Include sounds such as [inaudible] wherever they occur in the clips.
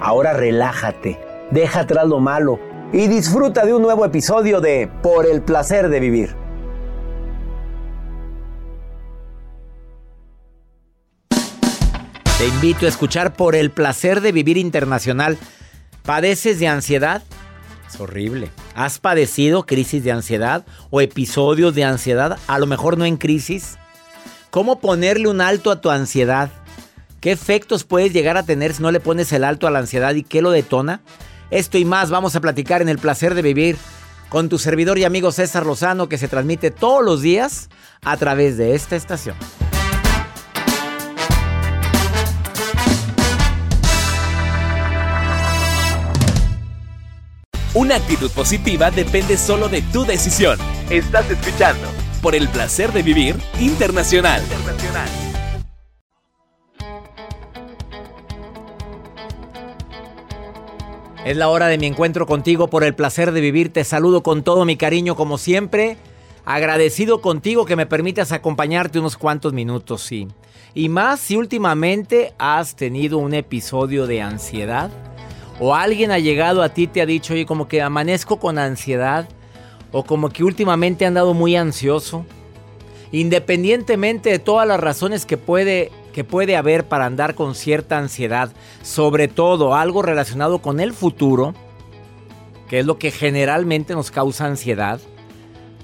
Ahora relájate, deja atrás lo malo y disfruta de un nuevo episodio de Por el placer de vivir. Te invito a escuchar Por el placer de vivir internacional. ¿Padeces de ansiedad? Es horrible. ¿Has padecido crisis de ansiedad o episodios de ansiedad? A lo mejor no en crisis. ¿Cómo ponerle un alto a tu ansiedad? ¿Qué efectos puedes llegar a tener si no le pones el alto a la ansiedad y qué lo detona? Esto y más vamos a platicar en el placer de vivir con tu servidor y amigo César Lozano que se transmite todos los días a través de esta estación. Una actitud positiva depende solo de tu decisión. Estás escuchando por el placer de vivir internacional. internacional. Es la hora de mi encuentro contigo por el placer de vivir. Te saludo con todo mi cariño como siempre. Agradecido contigo que me permitas acompañarte unos cuantos minutos, sí. Y más si últimamente has tenido un episodio de ansiedad o alguien ha llegado a ti y te ha dicho, oye, como que amanezco con ansiedad o como que últimamente he andado muy ansioso. Independientemente de todas las razones que puede que puede haber para andar con cierta ansiedad, sobre todo algo relacionado con el futuro, que es lo que generalmente nos causa ansiedad,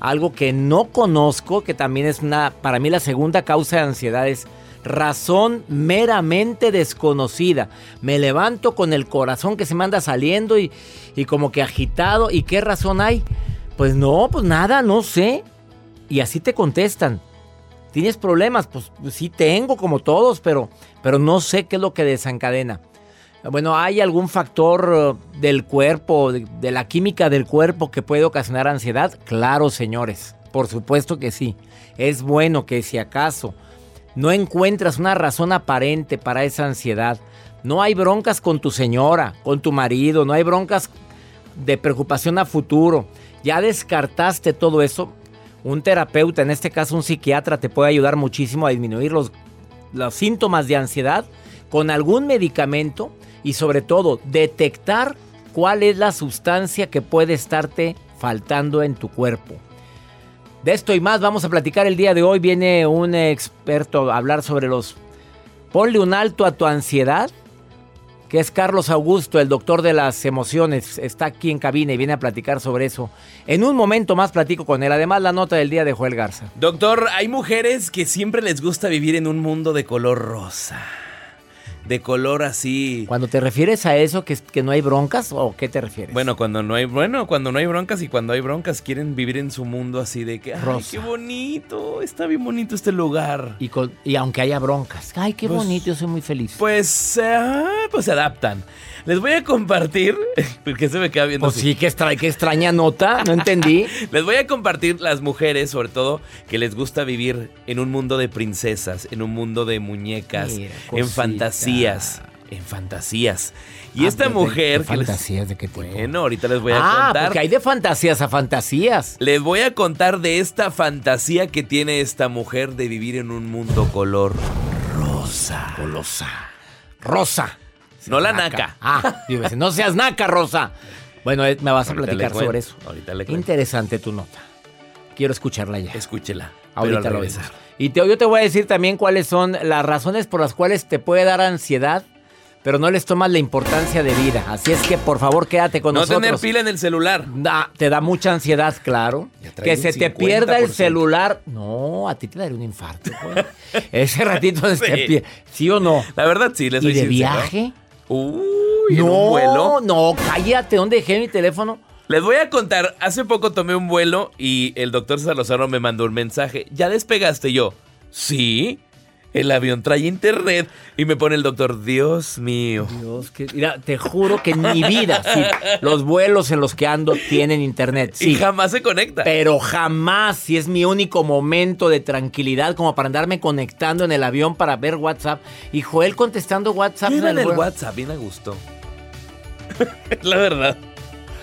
algo que no conozco, que también es una, para mí la segunda causa de ansiedad es razón meramente desconocida. Me levanto con el corazón que se me anda saliendo y, y como que agitado. ¿Y qué razón hay? Pues no, pues nada, no sé. Y así te contestan. ¿Tienes problemas? Pues, sí tengo como todos, pero, pero no sé qué es lo que desencadena. Bueno, ¿hay algún factor uh, del cuerpo, de, la química del cuerpo que puede ocasionar ansiedad? Claro, señores, por supuesto que sí. Es bueno que si acaso no encuentras una razón aparente para esa ansiedad, no hay broncas con tu señora, con tu marido, no hay broncas de preocupación a futuro, ya descartaste todo eso, un terapeuta, en este caso un psiquiatra, te puede ayudar muchísimo a disminuir los, los síntomas de ansiedad con algún medicamento y sobre todo detectar cuál es la sustancia que puede estarte faltando en tu cuerpo. De esto y más vamos a platicar el día de hoy. Viene un experto a hablar sobre los... Ponle un alto a tu ansiedad que es Carlos Augusto, el doctor de las emociones. Está aquí en cabina y viene a platicar sobre eso. En un momento más platico con él. Además, la nota del día de Joel Garza. Doctor, hay mujeres que siempre les gusta vivir en un mundo de color rosa. De color así. Cuando te refieres a eso, que, que no hay broncas, ¿o qué te refieres? Bueno, cuando no hay, bueno, cuando no hay broncas y cuando hay broncas quieren vivir en su mundo así de que, ay, qué bonito, está bien bonito este lugar. Y, con- y aunque haya broncas. Ay, qué Pues- bonito, yo soy muy feliz. Pues, ah, pues se adaptan. Les voy a compartir, [laughs] porque se me queda viendo Pues así. sí, qué, extra- qué extraña nota, no entendí. [laughs] Les voy a compartir las mujeres, sobre todo, que les gusta vivir en un mundo de princesas, en un mundo de muñecas, Mira, en fantasías, en fantasías. Y Ah, esta de- mujer de que les- fantasías de qué tipo? Bueno, ahorita les voy a ah, contar. porque hay de fantasías a fantasías. Les voy a contar de esta fantasía que tiene esta mujer de vivir en un mundo color rosa. Golosa. Rosa. No la naca. Ah, yo no seas naca, Rosa. Bueno, eh, me vas a Ahorita platicar sobre eso. ahorita le cuento. Interesante tu nota. Quiero escucharla ya. Escúchela. Ahorita pero al lo vemos. Y te- yo te voy a decir también cuáles son las razones por las cuales te puede dar ansiedad, pero no les tomas la importancia de vida. Así es que por favor quédate con No nosotros. tener pila en el celular. Da- te da mucha ansiedad, claro. Que se te pierda el 50%. celular. No, a ti te daría un infarto. güey. [laughs] Ese ratito se te Sí. pierde. ¿Sí o no? La verdad, sí, les ¿Y de sincero. viaje? Uy, en no, un vuelo. no, cállate. ¿Dónde dejé mi teléfono? Les voy a contar, hace poco tomé un vuelo y el doctor Lozano me mandó un mensaje. ¿Ya despegaste yo? Sí. El avión trae internet. Y me pone el doctor, Dios mío. Dios, que, mira, te juro que en mi vida, sí, los vuelos en los que ando tienen internet. Sí. Y jamás se conecta. Pero jamás, si es mi único momento de tranquilidad como para andarme conectando en el avión para ver WhatsApp. Y Joel contestando WhatsApp. En en el. WhatsApp, bien a gusto. [laughs] La verdad.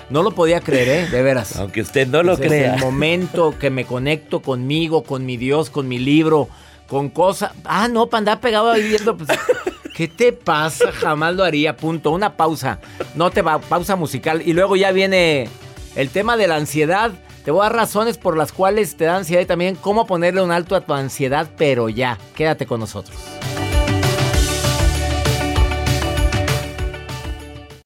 No lo podía creer, ¿eh? De veras. Aunque usted no lo Ese crea. Es el momento que me conecto conmigo, con mi Dios, con mi libro, con cosas. Ah, no, para andar pegado ahí viendo. Pues, [laughs] ¿Qué te pasa? Jamás lo haría. Punto. Una pausa. No te va. Pausa musical. Y luego ya viene el tema de la ansiedad. Te voy a dar razones por las cuales te da ansiedad y también cómo ponerle un alto a tu ansiedad, pero ya. Quédate con nosotros.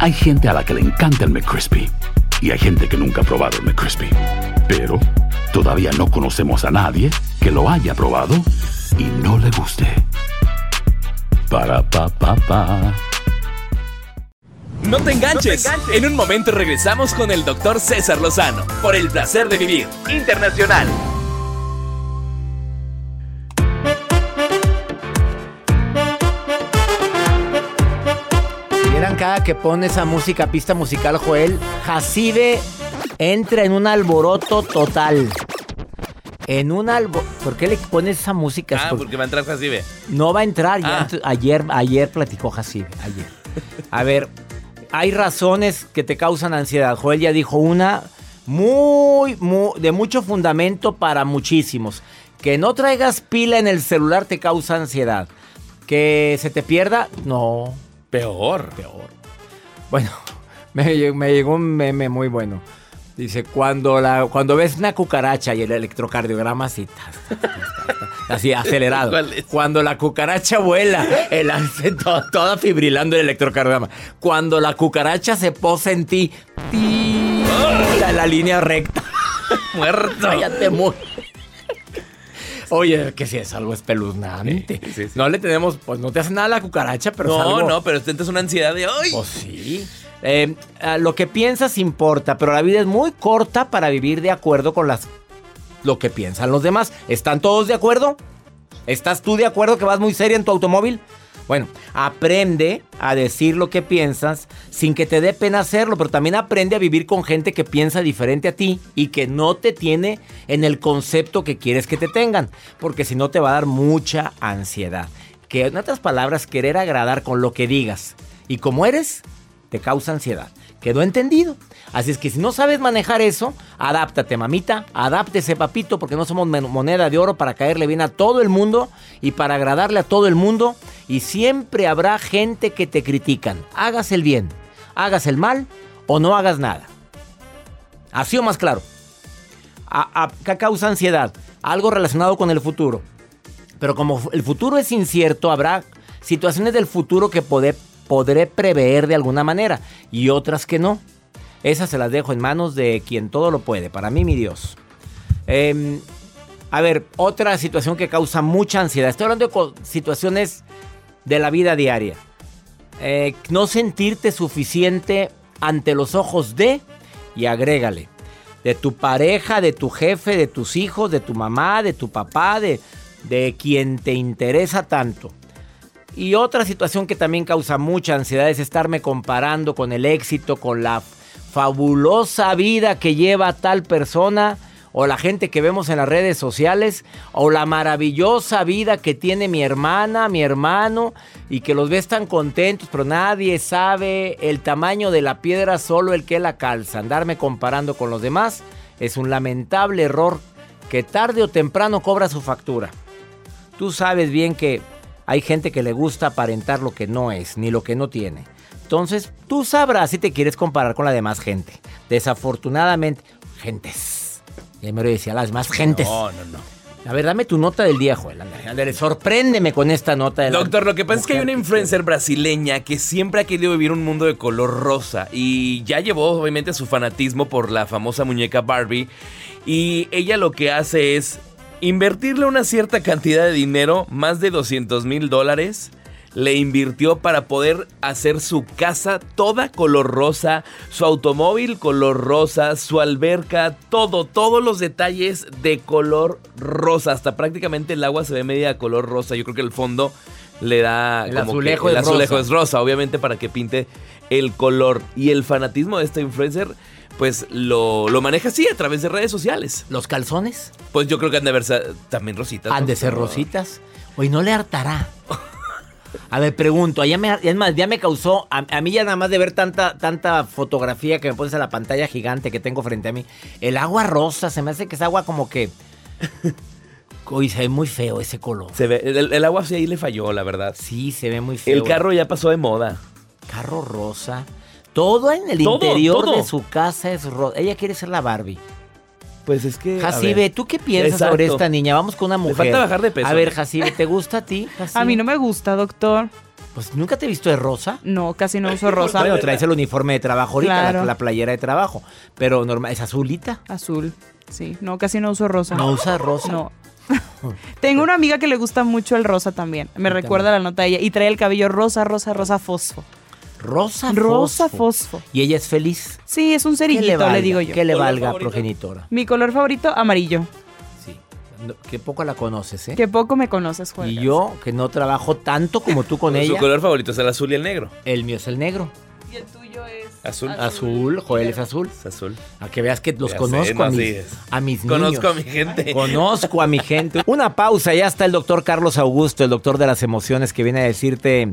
Hay gente a la que le encanta el McCrispy y hay gente que nunca ha probado el McCrispy. Pero todavía no conocemos a nadie que lo haya probado y no le guste. Para pa pa pa. No te enganches. En un momento regresamos con el doctor César Lozano por el placer de vivir internacional. Que pone esa música, pista musical, Joel, Jacibe entra en un alboroto total. En un alboroto. ¿Por qué le pones esa música? Ah, Por- porque va a entrar Jacibe. No va a entrar. Ah. ayer, ayer platicó Jacibe. Ayer. A ver, hay razones que te causan ansiedad. Joel ya dijo una muy, muy, de mucho fundamento para muchísimos. Que no traigas pila en el celular te causa ansiedad. Que se te pierda, no. Peor. Peor. Bueno, [laughs] me, lle- me llegó un meme muy bueno. Dice, cuando, la, cuando ves una cucaracha y el electrocardiograma así, así acelerado. [laughs] Cuando la cucaracha vuela, el, to- toda fibrilando el electrocardiograma. Cuando la cucaracha se posa en ti, ti, la, la línea recta. [laughs] Muerto. Ya te mu- Oye, que si es algo espeluznante. Sí, sí, sí. No le tenemos, pues no te hace nada la cucaracha, pero es No, algo- no, pero sientes una ansiedad de hoy. pues sí. Eh, ah, lo que piensas importa, pero la vida es muy corta para vivir de acuerdo con las lo que piensan los demás. ¿Están todos de acuerdo? ¿Estás tú de acuerdo que vas muy seria en tu automóvil? Bueno, aprende a decir lo que piensas sin que te dé pena hacerlo, pero también aprende a vivir con gente que piensa diferente a ti y que no te tiene en el concepto que quieres que te tengan, porque si no te va a dar mucha ansiedad. Que en otras palabras, querer agradar con lo que digas y como eres, te causa ansiedad. ¿Quedó entendido? Así es que si no sabes manejar eso, adáptate, mamita, adáptese, papito, porque no somos moneda de oro para caerle bien a todo el mundo y para agradarle a todo el mundo. Y siempre habrá gente que te critican. Hagas el bien, hagas el mal o no hagas nada. Así o más claro. ¿Qué causa ansiedad? Algo relacionado con el futuro. Pero como el futuro es incierto, habrá situaciones del futuro que podré prever de alguna manera y otras que no. Esas se las dejo en manos de quien todo lo puede. Para mí, mi Dios. Em, a ver, otra situación que causa mucha ansiedad. Estoy hablando de situaciones de la vida diaria. Eh, no sentirte suficiente ante los ojos de, y agrégale, de tu pareja, de tu jefe, de tus hijos, de tu mamá, de tu papá, de, de quien te interesa tanto. Y otra situación que también causa mucha ansiedad es estarme comparando con el éxito, con la fabulosa vida que lleva tal persona o la gente que vemos en las redes sociales o la maravillosa vida que tiene mi hermana, mi hermano y que los ves tan contentos, pero nadie sabe el tamaño de la piedra, solo el que la calza. Andarme comparando con los demás es un lamentable error que tarde o temprano cobra su factura. Tú sabes bien que hay gente que le gusta aparentar lo que no es, ni lo que no tiene. Entonces, tú sabrás si te quieres comparar con la demás gente. Desafortunadamente, gentes. Ya me lo decía, las demás gentes. No, no, no. A ver, dame tu nota del día, Joel. sorpréndeme con esta nota. De Doctor, lo que pasa es que hay una influencer brasileña que siempre ha querido vivir un mundo de color rosa y ya llevó obviamente su fanatismo por la famosa muñeca Barbie y ella lo que hace es invertirle una cierta cantidad de dinero, más de 200 mil dólares, le invirtió para poder hacer su casa toda color rosa, su automóvil color rosa, su alberca, todo, todos los detalles de color rosa. Hasta prácticamente el agua se ve media color rosa. Yo creo que el fondo le da el azulejo, el azulejo es rosa, obviamente para que pinte el color. Y el fanatismo de esta influencer pues lo, lo, maneja así a través de redes sociales. ¿Los calzones? Pues yo creo que han de ser también rositas. Han de ser rositas. Hoy no le hartará. [laughs] A ver, pregunto, ya me, es más, ya me causó, a, mí ya nada más de ver tanta, tanta fotografía que me pones a la pantalla gigante que tengo frente a mí, el agua rosa, se me hace que es agua como que... [laughs] Uy, se ve muy feo ese color. Se ve, el, agua sí ahí le falló, la verdad. Sí, se ve muy feo. El carro ya pasó de moda. Carro rosa. Todo en el interior de su casa es rosa. Ella quiere ser la Barbie. Pues es que. Jacibe, ¿tú qué piensas sobre esta niña? Vamos con una mujer. Le falta bajar de peso. A ver, Jacibe, ¿te gusta a ti? [laughs] A mí no me gusta, doctor. Pues nunca te he visto de rosa. No, casi no uso [laughs] rosa. Bueno, traes el uniforme de trabajo ahorita, la, playera de trabajo. Pero normal, ¿es azulita? Azul. Sí, no, casi no uso rosa. ¿No usa rosa? No. [laughs] Tengo una amiga que le gusta mucho el rosa también. Me recuerda la nota de ella. Y trae el cabello rosa, rosa, rosa fosfo. Rosa Rosa fosfo. ¿Y ella es feliz? Sí, es un cerillito, le, digo yo. ¿Qué le valga, progenitora? Mi color favorito, amarillo. Sí. que poco la conoces, ¿eh? Que poco me conoces, Juan. Y yo, que no trabajo tanto como tú con ella. Su color favorito es el azul y el negro. El mío es el negro. Y el tuyo es... Azul. Azul, Joel es azul. Es azul. A que veas que los conozco a, mis, a mis niños. Conozco a mi gente. Conozco a mi gente. Una pausa, ya está el doctor Carlos Augusto, el doctor de las emociones, que viene a decirte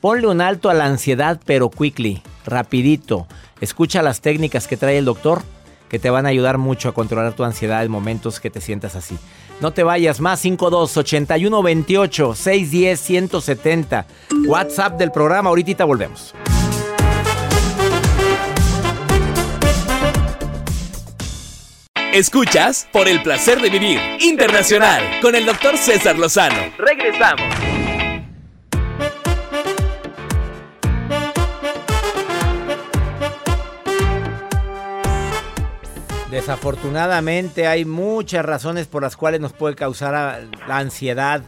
Ponle un alto a la ansiedad, pero quickly, rapidito. Escucha las técnicas que trae el doctor que te van a ayudar mucho a controlar tu ansiedad en momentos que te sientas así. No te vayas, más 52 81 28 610 170. WhatsApp del programa, ahorita volvemos. Escuchas por el placer de vivir internacional con el doctor César Lozano. Regresamos. Desafortunadamente hay muchas razones por las cuales nos puede causar la ansiedad.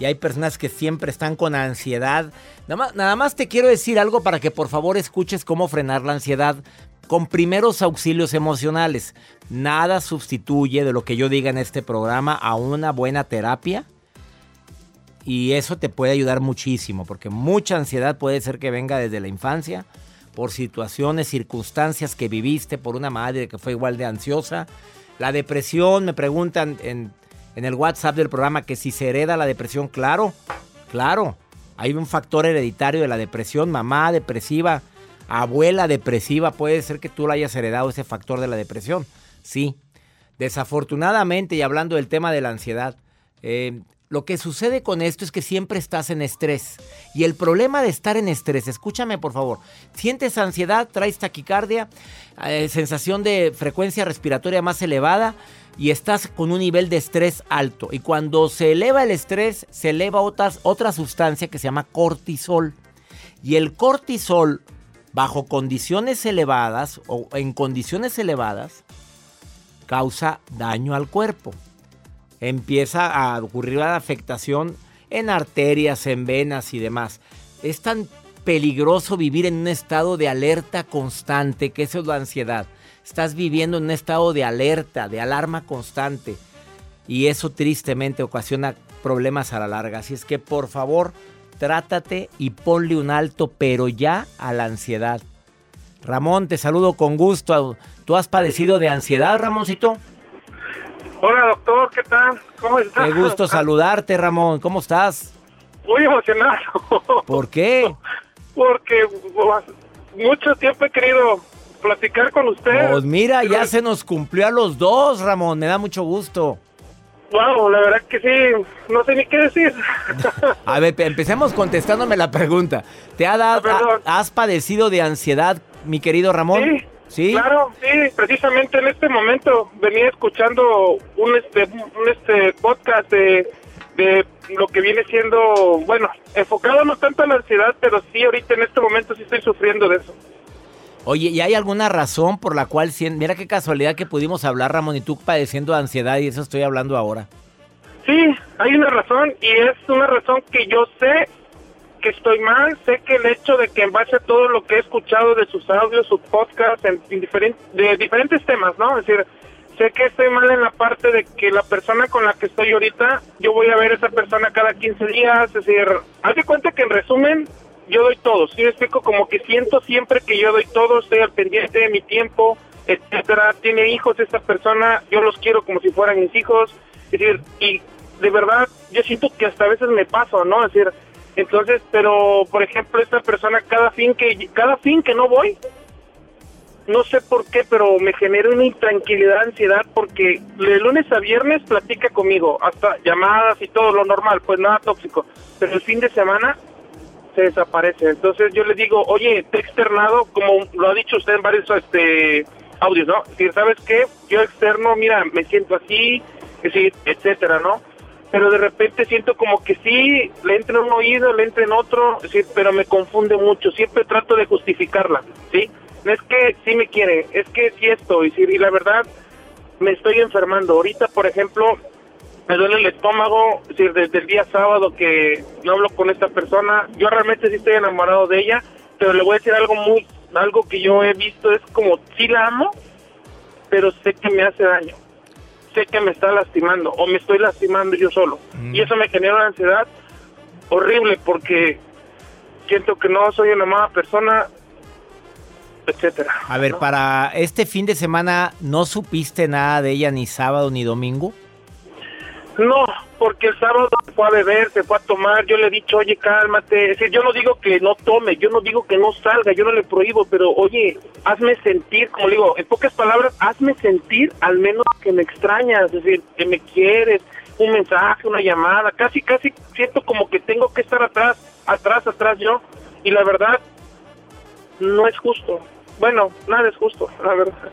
Y hay personas que siempre están con ansiedad. Nada más, te quiero decir algo para que por favor escuches cómo frenar la ansiedad con primeros auxilios emocionales. Nada sustituye de lo que yo diga en este programa a una buena terapia y eso te puede ayudar muchísimo, porque mucha ansiedad puede ser que venga desde la infancia, por situaciones, circunstancias que viviste, por una madre que fue igual de ansiosa. La depresión, me preguntan en, el WhatsApp del programa que si se hereda la depresión, claro, claro. Hay un factor hereditario de la depresión, mamá depresiva, abuela depresiva, puede ser que tú lo hayas heredado ese factor de la depresión. Sí. Desafortunadamente, y hablando del tema de la ansiedad, eh, lo que sucede con esto es que siempre estás en estrés. Y el problema de estar en estrés, escúchame por favor, sientes ansiedad, traes taquicardia, eh, sensación de frecuencia respiratoria más elevada y estás con un nivel de estrés alto. Y cuando se eleva el estrés, se eleva otra sustancia que se llama cortisol. Y el cortisol, bajo condiciones elevadas o en condiciones elevadas, causa daño al cuerpo empieza a ocurrir la afectación en arterias, en venas y demás. Es tan peligroso vivir en un estado de alerta constante, que eso es la ansiedad. Estás viviendo en un estado de alerta, de alarma constante. Y eso tristemente ocasiona problemas a la larga. Así es que por favor, trátate y ponle un alto, pero ya a la ansiedad. Ramón, te saludo con gusto. ¿Tú has padecido de ansiedad, Ramoncito? Hola, doctor, ¿qué tal? ¿Cómo estás? Qué gusto saludarte, Ramón. ¿Cómo estás? Muy emocionado. [laughs] ¿Por qué? Porque mucho tiempo he querido platicar con usted. Pues mira, ya se nos cumplió a los dos, Ramón. Me da mucho gusto. Wow, la verdad que sí, no sé ni qué decir. [laughs] a ver, empecemos contestándome la pregunta. ¿Te ha dado, ah, has padecido de ansiedad, mi querido Ramón? Sí. ¿Sí? Claro, sí, precisamente en este momento venía escuchando un este un este podcast de, de lo que viene siendo, bueno, enfocado no tanto en la ansiedad, pero sí ahorita en este momento sí estoy sufriendo de eso. Oye, ¿y hay alguna razón por la cual, mira qué casualidad que pudimos hablar, Ramón, y tú padeciendo de ansiedad y eso estoy hablando ahora? Sí, hay una razón y es una razón que yo sé que estoy mal, sé que el hecho de que en base a todo lo que he escuchado de sus audios, sus podcasts, en, de diferentes temas, ¿no? Es decir, sé que estoy mal en la parte de que la persona con la que estoy ahorita, yo voy a ver a esa persona cada 15 días, es decir, haz de cuenta que en resumen, yo doy todo, ¿sí? explico como que siento siempre que yo doy todo, estoy al pendiente de mi tiempo, etcétera, tiene hijos esta persona, yo los quiero como si fueran mis hijos, es decir, y de verdad yo siento que hasta a veces me paso, ¿no? Es decir, entonces, pero por ejemplo, esta persona cada fin que cada fin que no voy, no sé por qué, pero me genera una intranquilidad, ansiedad porque de lunes a viernes platica conmigo, hasta llamadas y todo lo normal, pues nada tóxico, pero el fin de semana se desaparece. Entonces yo le digo, "Oye, te he externado como lo ha dicho usted en varios este audios, ¿no? Si sabes qué, yo externo, mira, me siento así, etcétera, ¿no? Pero de repente siento como que sí, le entra en un oído, le entra en otro, sí, pero me confunde mucho, siempre trato de justificarla, ¿sí? No es que sí me quiere, es que sí estoy, ¿sí? y la verdad me estoy enfermando. Ahorita, por ejemplo, me duele el estómago, es decir, desde el día sábado que no hablo con esta persona, yo realmente sí estoy enamorado de ella, pero le voy a decir algo muy, algo que yo he visto, es como, sí la amo, pero sé que me hace daño sé que me está lastimando o me estoy lastimando yo solo. Y eso me genera una ansiedad horrible porque siento que no soy una mala persona, etcétera. A ver, para este fin de semana, ¿no supiste nada de ella ni sábado ni domingo? No, porque el sábado fue a beber, se fue a tomar, yo le he dicho, oye, cálmate, es decir, yo no digo que no tome, yo no digo que no salga, yo no le prohíbo, pero oye, hazme sentir, como digo, en pocas palabras, hazme sentir al menos que me extrañas, es decir, que me quieres, un mensaje, una llamada, casi, casi siento como que tengo que estar atrás, atrás, atrás yo, y la verdad, no es justo. Bueno, nada es justo, la verdad.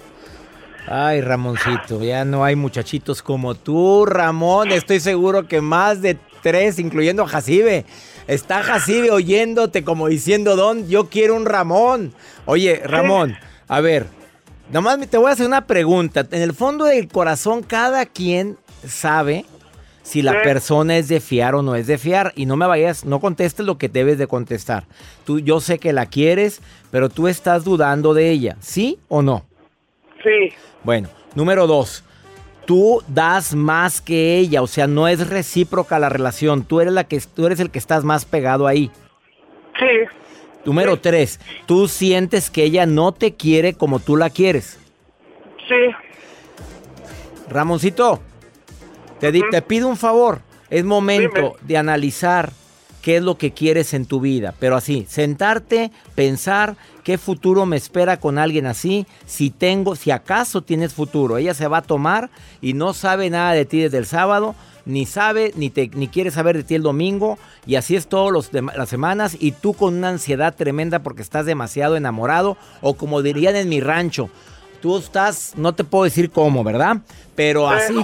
Ay, Ramoncito, ya no hay muchachitos como tú, Ramón. Estoy seguro que más de tres, incluyendo a Jacibe. Está Jacibe oyéndote como diciendo, Don, yo quiero un Ramón. Oye, Ramón, a ver, nomás te voy a hacer una pregunta. En el fondo del corazón, cada quien sabe si la persona es de fiar o no es de fiar. Y no me vayas, no contestes lo que debes de contestar. Tú, yo sé que la quieres, pero tú estás dudando de ella, ¿sí o no? Sí. Bueno, número dos. tú das más que ella, o sea, no es recíproca la relación, tú eres la que tú eres el que estás más pegado ahí. Sí. Número tres, tú sientes que ella no te quiere como tú la quieres. Sí. Ramoncito, te, di- te pido un favor. Es momento de analizar qué es lo que quieres en tu vida. Pero así, sentarte, pensar qué futuro me espera con alguien así. Si tengo, si acaso tienes futuro. Ella se va a tomar y no sabe nada de ti desde el sábado. Ni sabe, ni, te, ni quiere saber de ti el domingo. Y así es todas las semanas. Y tú con una ansiedad tremenda porque estás demasiado enamorado. O como dirían en mi rancho, Tú estás, no te puedo decir cómo, ¿verdad? Pero así,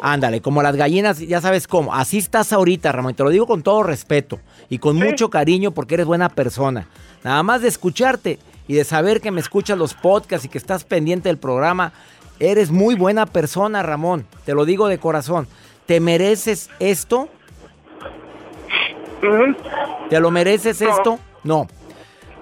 ándale, como las gallinas, ya sabes cómo. Así estás ahorita, Ramón. Y te lo digo con todo respeto y con mucho cariño porque eres buena persona. Nada más de escucharte y de saber que me escuchas los podcasts y que estás pendiente del programa, eres muy buena persona, Ramón. Te lo digo de corazón. ¿Te mereces esto? ¿Te lo mereces esto? No.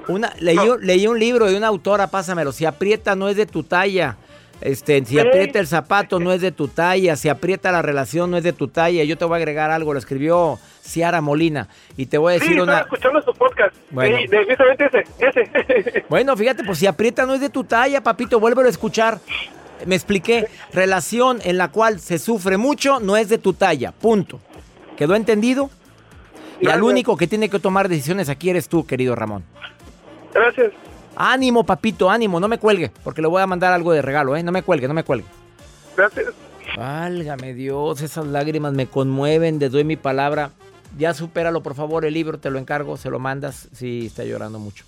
Una, leí, leí un libro de una autora, pásamelo. Si aprieta no es de tu talla. Este, si aprieta el zapato no es de tu talla. Si aprieta la relación no es de tu talla. Yo te voy a agregar algo. Lo escribió Ciara Molina. Y te voy a decir una. escuchando su podcast. Bueno. Sí, precisamente ese, ese. [laughs] Bueno, fíjate, pues si aprieta no es de tu talla, papito. Vuélvelo a escuchar. Me expliqué. Relación en la cual se sufre mucho no es de tu talla. Punto. ¿Quedó entendido? Y al único que tiene que tomar decisiones aquí eres tú, querido Ramón. Gracias. Ánimo, papito, ánimo, no me cuelgue, porque le voy a mandar algo de regalo, ¿eh? No me cuelgue, no me cuelgue. Gracias. Válgame Dios, esas lágrimas me conmueven, te doy mi palabra. Ya supéralo, por favor, el libro te lo encargo, se lo mandas. Sí, está llorando mucho.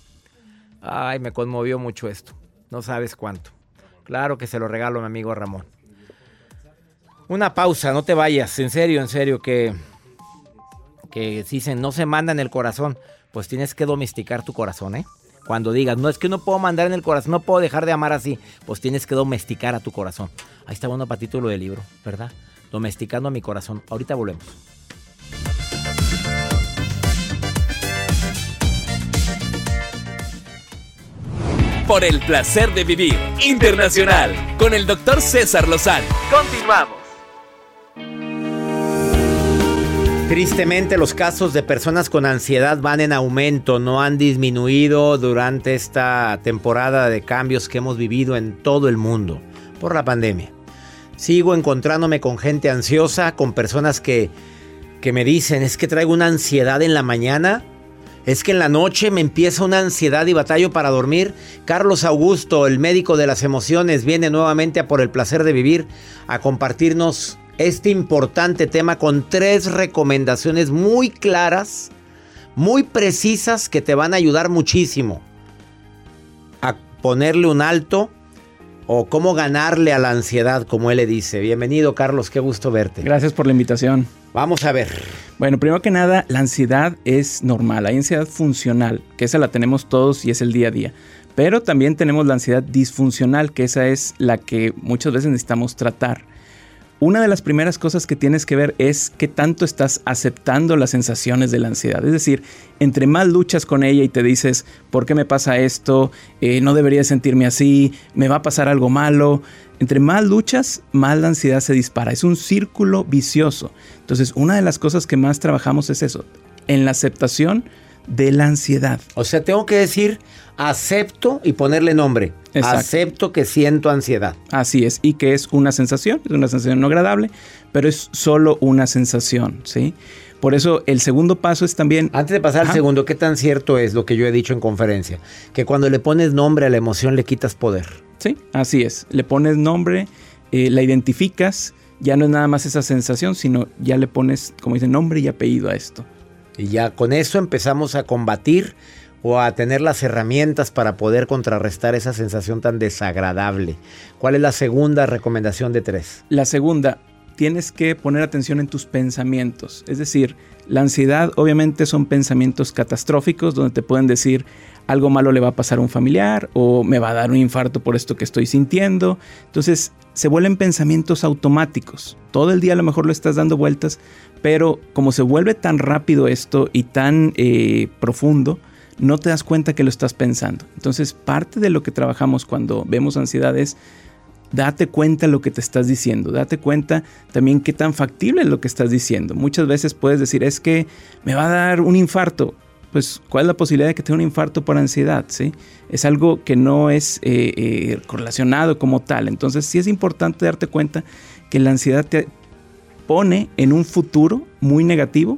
Ay, me conmovió mucho esto. No sabes cuánto. Claro que se lo regalo a mi amigo Ramón. Una pausa, no te vayas, en serio, en serio, que, que dicen no se manda en el corazón. Pues tienes que domesticar tu corazón, ¿eh? Cuando digas, no es que no puedo mandar en el corazón, no puedo dejar de amar así, pues tienes que domesticar a tu corazón. Ahí está bueno para título del libro, ¿verdad? Domesticando a mi corazón. Ahorita volvemos. Por el placer de vivir internacional con el doctor César Lozano. Continuamos. Tristemente los casos de personas con ansiedad van en aumento, no han disminuido durante esta temporada de cambios que hemos vivido en todo el mundo por la pandemia. Sigo encontrándome con gente ansiosa, con personas que, que me dicen, es que traigo una ansiedad en la mañana, es que en la noche me empieza una ansiedad y batallo para dormir. Carlos Augusto, el médico de las emociones, viene nuevamente a por el placer de vivir a compartirnos este importante tema con tres recomendaciones muy claras, muy precisas que te van a ayudar muchísimo a ponerle un alto o cómo ganarle a la ansiedad, como él le dice. Bienvenido, Carlos, qué gusto verte. Gracias por la invitación. Vamos a ver. Bueno, primero que nada, la ansiedad es normal. Hay ansiedad funcional, que esa la tenemos todos y es el día a día. Pero también tenemos la ansiedad disfuncional, que esa es la que muchas veces necesitamos tratar. Una de las primeras cosas que tienes que ver es qué tanto estás aceptando las sensaciones de la ansiedad. Es decir, entre más luchas con ella y te dices, ¿por qué me pasa esto? Eh, no debería sentirme así, me va a pasar algo malo. Entre más luchas, más la ansiedad se dispara. Es un círculo vicioso. Entonces, una de las cosas que más trabajamos es eso, en la aceptación de la ansiedad. O sea, tengo que decir, acepto y ponerle nombre. Exacto. Acepto que siento ansiedad. Así es, y que es una sensación, es una sensación no agradable, pero es solo una sensación, ¿sí? Por eso el segundo paso es también... Antes de pasar al segundo, ¿qué tan cierto es lo que yo he dicho en conferencia? Que cuando le pones nombre a la emoción le quitas poder. Sí, así es. Le pones nombre, eh, la identificas, ya no es nada más esa sensación, sino ya le pones, como dice, nombre y apellido a esto. Y ya con eso empezamos a combatir o a tener las herramientas para poder contrarrestar esa sensación tan desagradable. ¿Cuál es la segunda recomendación de tres? La segunda, tienes que poner atención en tus pensamientos. Es decir, la ansiedad obviamente son pensamientos catastróficos donde te pueden decir algo malo le va a pasar a un familiar o me va a dar un infarto por esto que estoy sintiendo. Entonces se vuelven pensamientos automáticos. Todo el día a lo mejor lo estás dando vueltas, pero como se vuelve tan rápido esto y tan eh, profundo, no te das cuenta que lo estás pensando. Entonces parte de lo que trabajamos cuando vemos ansiedad es date cuenta lo que te estás diciendo, date cuenta también qué tan factible es lo que estás diciendo. Muchas veces puedes decir, es que me va a dar un infarto. Pues, ¿cuál es la posibilidad de que tenga un infarto por ansiedad? ¿sí? Es algo que no es eh, eh, correlacionado como tal. Entonces, sí es importante darte cuenta que la ansiedad te pone en un futuro muy negativo,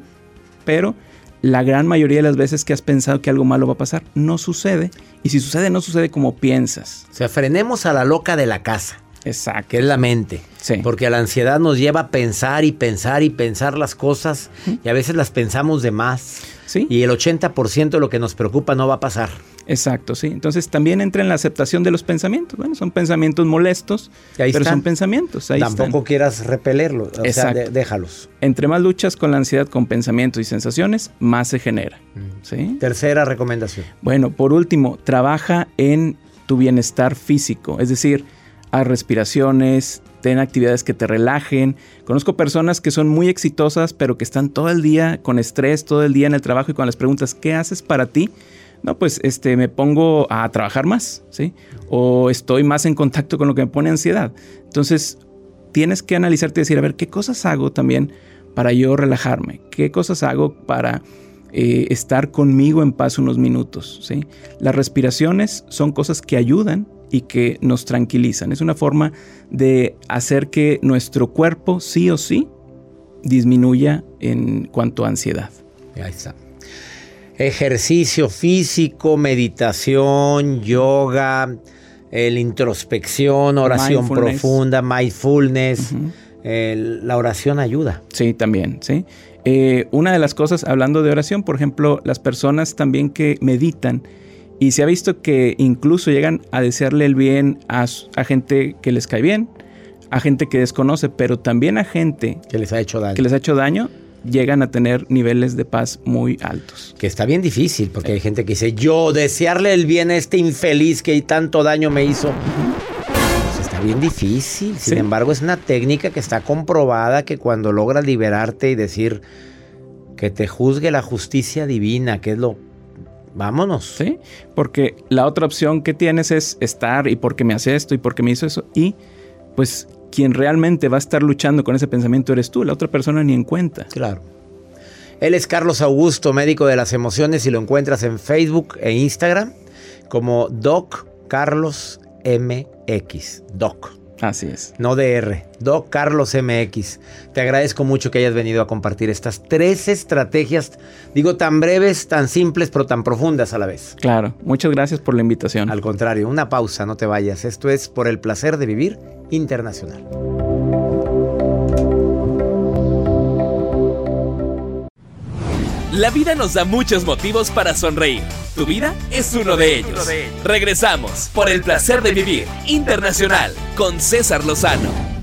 pero la gran mayoría de las veces que has pensado que algo malo va a pasar, no sucede. Y si sucede, no sucede como piensas. O sea, frenemos a la loca de la casa. Exacto. Que es la mente. Sí. Porque la ansiedad nos lleva a pensar y pensar y pensar las cosas. Y a veces las pensamos de más. Sí. Y el 80% de lo que nos preocupa no va a pasar. Exacto, sí. Entonces también entra en la aceptación de los pensamientos. Bueno, son pensamientos molestos, ahí pero están. son pensamientos. Ahí Tampoco están. quieras repelerlos. O sea, de- déjalos. Entre más luchas con la ansiedad con pensamientos y sensaciones, más se genera. ¿sí? Tercera recomendación. Bueno, por último, trabaja en tu bienestar físico, es decir, haz respiraciones, ten actividades que te relajen. Conozco personas que son muy exitosas, pero que están todo el día con estrés, todo el día en el trabajo y cuando les preguntas, ¿qué haces para ti? No, pues este, me pongo a trabajar más, ¿sí? O estoy más en contacto con lo que me pone ansiedad. Entonces, tienes que analizarte y decir, a ver, ¿qué cosas hago también para yo relajarme? ¿Qué cosas hago para eh, estar conmigo en paz unos minutos? ¿sí? Las respiraciones son cosas que ayudan y que nos tranquilizan. Es una forma de hacer que nuestro cuerpo sí o sí disminuya en cuanto a ansiedad. Ahí está. Ejercicio físico, meditación, yoga, el introspección, oración Mindfulness. profunda, mindfulness. la oración ayuda. Sí, también, sí. Eh, una de las cosas, hablando de oración, por ejemplo, las personas también que meditan, y se ha visto que incluso llegan a desearle el bien a, gente que les cae bien, a gente que desconoce, pero también a gente que les ha hecho daño. que les ha hecho daño, llegan a tener niveles de paz muy altos. Que está bien difícil, porque hay gente que dice, yo desearle el bien a este infeliz que tanto daño me hizo. Pues está bien difícil. Sin Sí. embargo, es una técnica que está comprobada que cuando logras liberarte y decir que te juzgue la justicia divina, que es lo... Vámonos. ¿Sí? Porque la otra opción que tienes es estar y porque me hace esto y porque me hizo eso. Y pues quien realmente va a estar luchando con ese pensamiento eres tú, la otra persona ni en cuenta. Claro. Él es Carlos Augusto, médico de las emociones, y lo encuentras en Facebook e Instagram como Doc Carlos MX. Doc. Así es. No DR. Doc Carlos MX. Te agradezco mucho que hayas venido a compartir estas tres estrategias, digo, tan breves, tan simples, pero tan profundas a la vez. Claro, muchas gracias por la invitación. Al contrario, una pausa, no te vayas. Esto es por el placer de vivir internacional. La vida nos da muchos motivos para sonreír. Tu vida es uno de ellos. Regresamos por el placer de vivir internacional con César Lozano.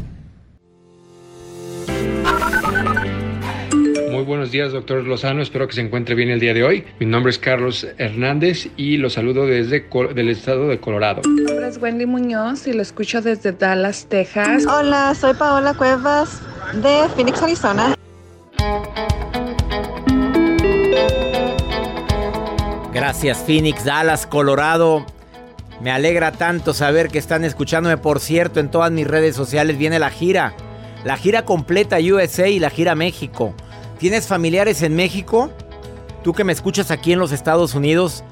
Muy buenos días, doctor Lozano. Espero que se encuentre bien el día de hoy. Mi nombre es Carlos Hernández y lo saludo desde del estado de Colorado. Mi nombre es Wendy Muñoz y lo escucho desde Dallas, Texas. Hola, soy Paola Cuevas de Phoenix, Arizona. Gracias Phoenix, Dallas, Colorado. Me alegra tanto saber que están escuchándome. Por cierto, en todas mis redes sociales viene la gira. La gira completa USA y la gira México. ¿Tienes familiares en México? Tú que me escuchas aquí en los Estados Unidos.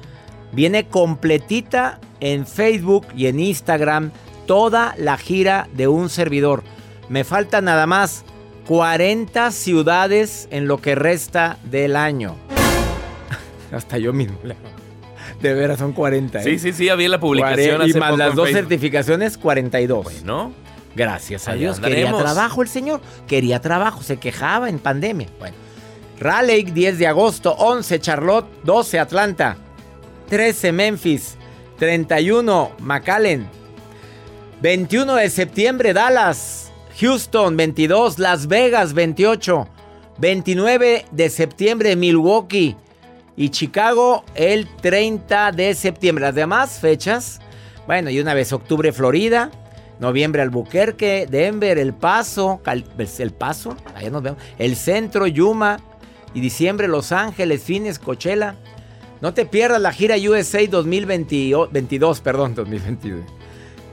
Viene completita en Facebook y en Instagram toda la gira de un servidor. Me faltan nada más 40 ciudades en lo que resta del año. [laughs] Hasta yo mismo. De veras, son 40. ¿eh? Sí, sí, sí, había la publicación Cuare- Y hace más poco las dos Facebook. certificaciones, 42. ¿No? Gracias a Dios. Quería andaremos. trabajo el señor. Quería trabajo. Se quejaba en pandemia. Bueno. Raleigh, 10 de agosto. 11, Charlotte. 12, Atlanta. 13, Memphis. 31, McAllen. 21 de septiembre, Dallas. Houston, 22. Las Vegas, 28. 29 de septiembre, Milwaukee. Y Chicago, el 30 de septiembre. Las demás fechas. Bueno, y una vez octubre, Florida. Noviembre, Albuquerque, Denver, El Paso, Cal- El Paso, allá nos vemos. El Centro, Yuma. Y diciembre, Los Ángeles, Fines, Coachella. No te pierdas la gira USA 2022, perdón, [laughs] 2022.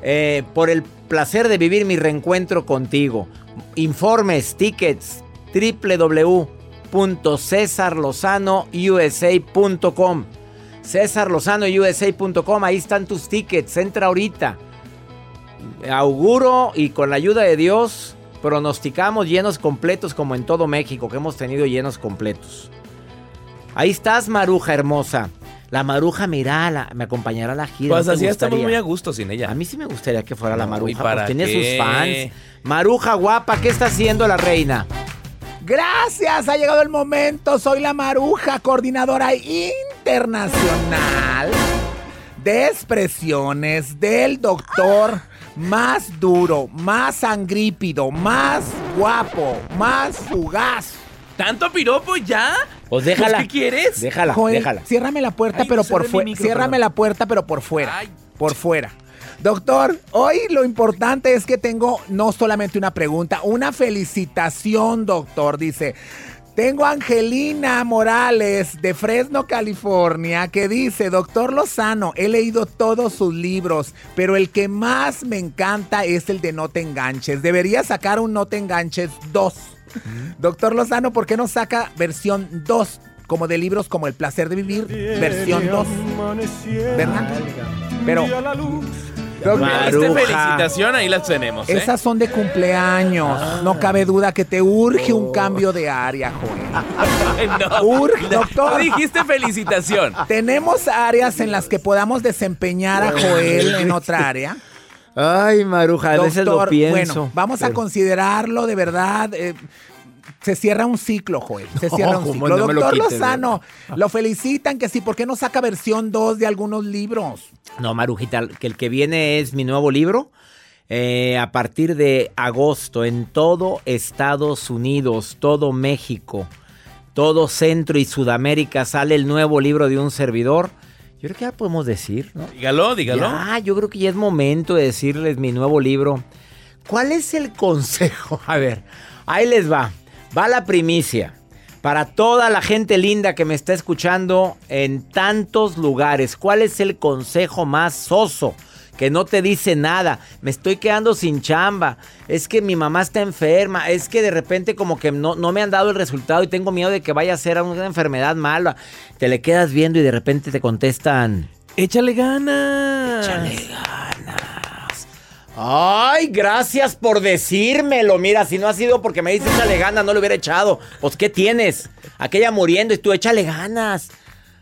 eh, por el placer de vivir mi reencuentro contigo. Informes, tickets, www.cesarlozanousa.com. CesarLozanoUSA.com, ahí están tus tickets, entra ahorita. Auguro y con la ayuda de Dios pronosticamos llenos completos como en todo México, que hemos tenido llenos completos. Ahí estás, Maruja hermosa. La Maruja, mira, me acompañará a la gira. Pues ¿no te así estamos muy a gusto sin ella. A mí sí me gustaría que fuera la Maruja. ¿y para porque tiene qué? sus fans. Maruja guapa, ¿qué está haciendo la reina? Gracias, ha llegado el momento. Soy la Maruja, coordinadora internacional de expresiones del doctor más duro, más sangrípido, más guapo, más fugaz. ¿Tanto piropo ya? Pues déjala. ¿qué quieres? Déjala, Joel, déjala. ciérrame la puerta, Ay, pero no por fuera. Ciérrame perdón. la puerta, pero por fuera. Por fuera. Doctor, hoy lo importante es que tengo no solamente una pregunta, una felicitación, doctor. Dice, tengo a Angelina Morales de Fresno, California, que dice, doctor Lozano, he leído todos sus libros, pero el que más me encanta es el de No te enganches. Debería sacar un No te enganches 2. Doctor Lozano, ¿por qué no saca versión 2? Como de libros como El placer de vivir, versión 2. ¿Verdad? Pero... Doctor, Esta felicitación ahí las tenemos, ¿eh? esas son de cumpleaños. No cabe duda que te urge un cambio de área, Joel. [laughs] no, Urge, doctor. Tú dijiste felicitación. [laughs] Tenemos áreas en las que podamos desempeñar a Joel en otra área. Ay, Maruja, a veces lo Doctor, pienso. Bueno, vamos a considerarlo de verdad. eh, se cierra un ciclo, Joel. Se No, cierra un ciclo. No lo Doctor quites, Lozano, lo felicitan que sí. ¿Por qué no saca versión 2 de algunos libros? No, Marujita, que el que viene es mi nuevo libro. eh, a partir de agosto en todo Estados Unidos, todo México, todo Centro y Sudamérica sale el nuevo libro de un servidor. Yo creo que ya podemos decir, ¿no? Dígalo, dígalo. Ya, yo creo que ya es momento de decirles mi nuevo libro. ¿Cuál es el consejo? [laughs] A ver, ahí les va. Va la primicia. Para toda la gente linda que me está escuchando en tantos lugares, ¿cuál es el consejo más soso? Que no te dice nada. Me estoy quedando sin chamba. Es que mi mamá está enferma. Es que de repente como que no, no me han dado el resultado y tengo miedo de que vaya a ser una enfermedad mala. Te le quedas viendo y de repente te contestan... Échale ganas. Échale ganas. Ay, gracias por decírmelo. Mira, si no ha sido porque me dices échale ganas, no le hubiera echado. Pues, ¿qué tienes? Aquella muriendo y tú échale ganas.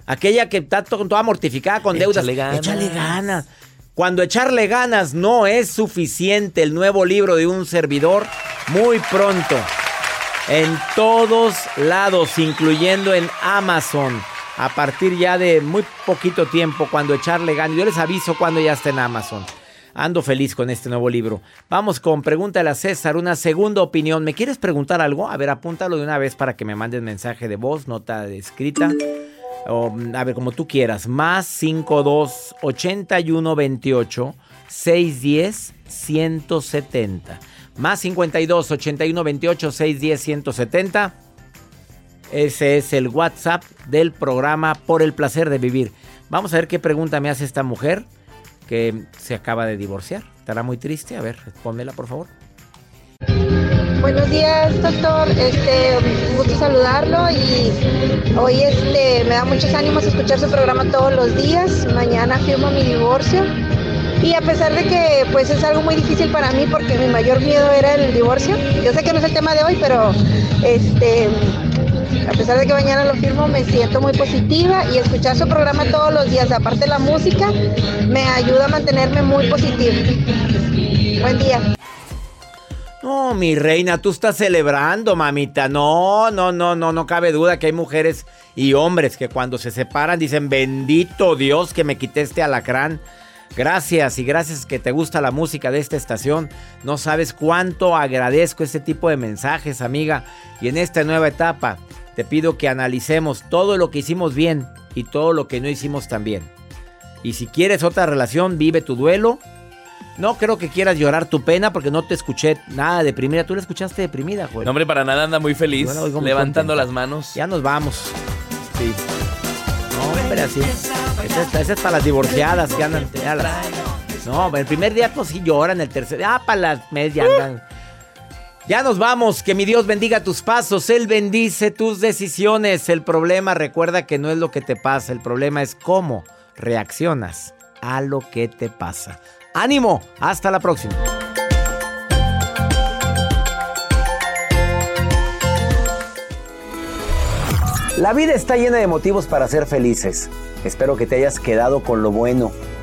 Aquella que está to- toda mortificada con deudas. Échale ganas. Échale ganas. Cuando echarle ganas no es suficiente, el nuevo libro de un servidor, muy pronto. En todos lados, incluyendo en Amazon. A partir ya de muy poquito tiempo, cuando echarle ganas. Yo les aviso cuando ya esté en Amazon. Ando feliz con este nuevo libro. Vamos con Pregúntale a César, una segunda opinión. ¿Me quieres preguntar algo? A ver, apúntalo de una vez para que me mandes mensaje de voz, nota escrita. O, a ver, como tú quieras. Más 52 81 28 610 170. Más 52 81 28 610 170. Ese es el WhatsApp del programa Por el placer de vivir. Vamos a ver qué pregunta me hace esta mujer que se acaba de divorciar. Estará muy triste. A ver, pónmela por favor. Buenos días, doctor. Este, un gusto saludarlo y hoy este me da muchos ánimos escuchar su programa todos los días. Mañana firmo mi divorcio. Y a pesar de que pues es algo muy difícil para mí porque mi mayor miedo era el divorcio. Yo sé que no es el tema de hoy, pero este a pesar de que mañana lo firmo, me siento muy positiva y escuchar su programa todos los días, aparte de la música, me ayuda a mantenerme muy positiva. Buen día. No, mi reina, tú estás celebrando, mamita. No, no, no, no, no cabe duda que hay mujeres y hombres que cuando se separan dicen, bendito Dios que me quité este alacrán. Gracias y gracias que te gusta la música de esta estación. No sabes cuánto agradezco este tipo de mensajes, amiga. Y en esta nueva etapa te pido que analicemos todo lo que hicimos bien y todo lo que no hicimos tan bien. Y si quieres otra relación, vive tu duelo. No creo que quieras llorar tu pena porque no te escuché nada deprimida. Tú la escuchaste deprimida, Joel. No, hombre, para nada anda muy feliz. Muy levantando las manos. Ya nos vamos. Sí. No, hombre, así. Esa, es- para las divorciadas que andan. las- No, el primer día pues sí lloran, el tercer día, ah, para las mes ya andan. Ya nos vamos, que mi Dios bendiga tus pasos, Él bendice tus decisiones. El problema, recuerda que no es lo que te pasa, el problema es cómo reaccionas a lo que te pasa. Ánimo, hasta la próxima. La vida está llena de motivos para ser felices. Espero que te hayas quedado con lo bueno